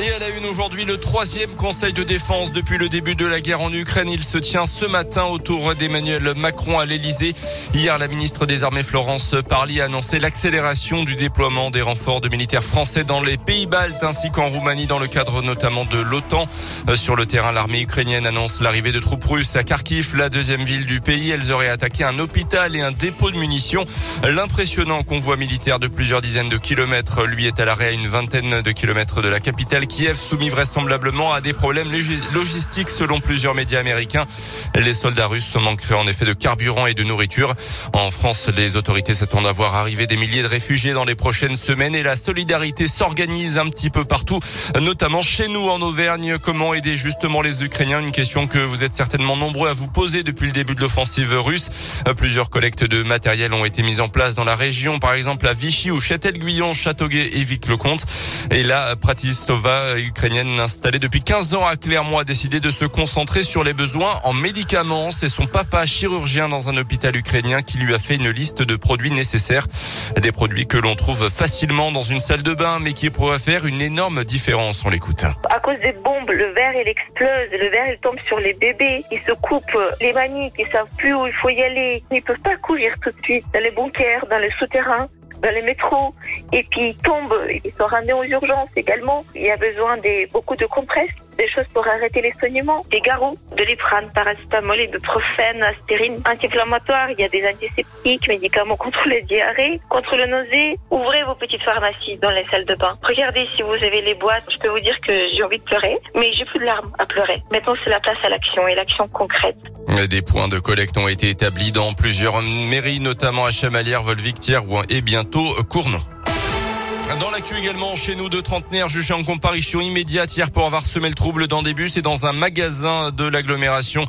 Et à la une aujourd'hui, le troisième conseil de défense depuis le début de la guerre en Ukraine. Il se tient ce matin autour d'Emmanuel Macron à l'Elysée. Hier, la ministre des Armées Florence Parly a annoncé l'accélération du déploiement des renforts de militaires français dans les pays baltes ainsi qu'en Roumanie dans le cadre notamment de l'OTAN. Euh, sur le terrain, l'armée ukrainienne annonce l'arrivée de troupes russes à Kharkiv, la deuxième ville du pays. Elles auraient attaqué un hôpital et un dépôt de munitions. L'impressionnant convoi militaire de plusieurs dizaines de kilomètres, lui, est à l'arrêt à une vingtaine de kilomètres de la capitale Kiev soumis vraisemblablement à des problèmes logistiques selon plusieurs médias américains. Les soldats russes manqueraient en effet de carburant et de nourriture. En France, les autorités s'attendent à voir arriver des milliers de réfugiés dans les prochaines semaines et la solidarité s'organise un petit peu partout, notamment chez nous en Auvergne. Comment aider justement les Ukrainiens? Une question que vous êtes certainement nombreux à vous poser depuis le début de l'offensive russe. Plusieurs collectes de matériel ont été mises en place dans la région, par exemple à Vichy ou Châtel-Guyon, Châteauguay et Vic-le-Comte. Et là, Pratistova ukrainienne installée depuis 15 ans à Clermont a décidé de se concentrer sur les besoins en médicaments. C'est son papa chirurgien dans un hôpital ukrainien qui lui a fait une liste de produits nécessaires. Des produits que l'on trouve facilement dans une salle de bain mais qui pourraient faire une énorme différence. On l'écoute. À cause des bombes, le verre il explose, le verre il tombe sur les bébés, ils se coupent les maniques, ils savent plus où il faut y aller. Ils peuvent pas courir tout de suite dans les bunkers, dans les souterrains dans les métros et puis ils tombent, ils sont ramenés aux urgences également. Il y a besoin de beaucoup de compresses, des choses pour arrêter les saignements, des garrots, de l'iprane, paracétamol, ibuprofène, aspirine, anti-inflammatoire, il y a des antiseptiques, médicaments contre les diarrhées, contre le nausée. Ouvrez vos petites pharmacies dans les salles de bain. Regardez si vous avez les boîtes. Je peux vous dire que j'ai envie de pleurer, mais j'ai plus de larmes à pleurer. Maintenant, c'est la place à l'action et l'action concrète. Des points de collecte ont été établis dans plusieurs mairies, notamment à Chamalières, Volvictière et bientôt Cournon. Dans l'actu également, chez nous, deux trentenaires jugés en comparution immédiate hier pour avoir semé le trouble dans des bus et dans un magasin de l'agglomération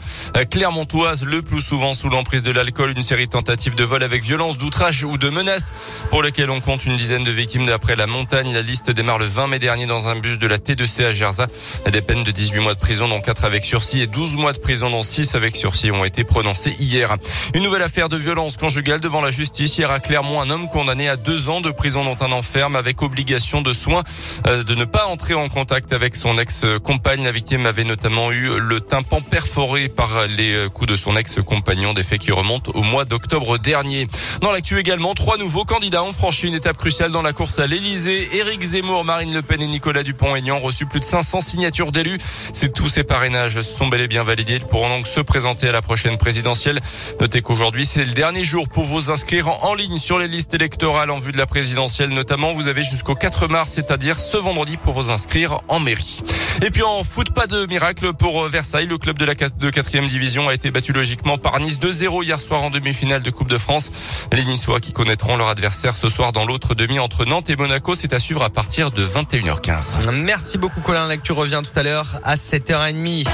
clermontoise, le plus souvent sous l'emprise de l'alcool. Une série de tentatives de vol avec violence, d'outrage ou de menaces pour lesquelles on compte une dizaine de victimes d'après la montagne. La liste démarre le 20 mai dernier dans un bus de la T2C à Gerza. Des peines de 18 mois de prison dont 4 avec sursis et 12 mois de prison dont 6 avec sursis ont été prononcés hier. Une nouvelle affaire de violence conjugale devant la justice. Hier à Clermont, un homme condamné à deux ans de prison dont un enferme avec obligation de soins euh, de ne pas entrer en contact avec son ex-compagne. La victime avait notamment eu le tympan perforé par les euh, coups de son ex-compagnon, des faits qui remontent au mois d'octobre dernier. Dans l'actu également, trois nouveaux candidats ont franchi une étape cruciale dans la course à l'Elysée. Éric Zemmour, Marine Le Pen et Nicolas Dupont-Aignan ont reçu plus de 500 signatures d'élus. C'est tous ces parrainages sont bel et bien validés. Ils pourront donc se présenter à la prochaine présidentielle. Notez qu'aujourd'hui, c'est le dernier jour pour vous inscrire en ligne sur les listes électorales en vue de la présidentielle. Notamment, vous avez jusqu'au 4 mars, c'est-à-dire ce vendredi pour vous inscrire en mairie. Et puis en foot, pas de miracle pour euh, Versailles. Le club de la 4 division a été battu logiquement par Nice 2-0 hier soir en demi-finale de Coupe de France. Les Niçois qui connaîtront leur adversaire ce soir dans l'autre demi entre Nantes et Monaco, c'est à suivre à partir de 21h15. Merci beaucoup Colin. L'actu revient tout à l'heure à 7h30.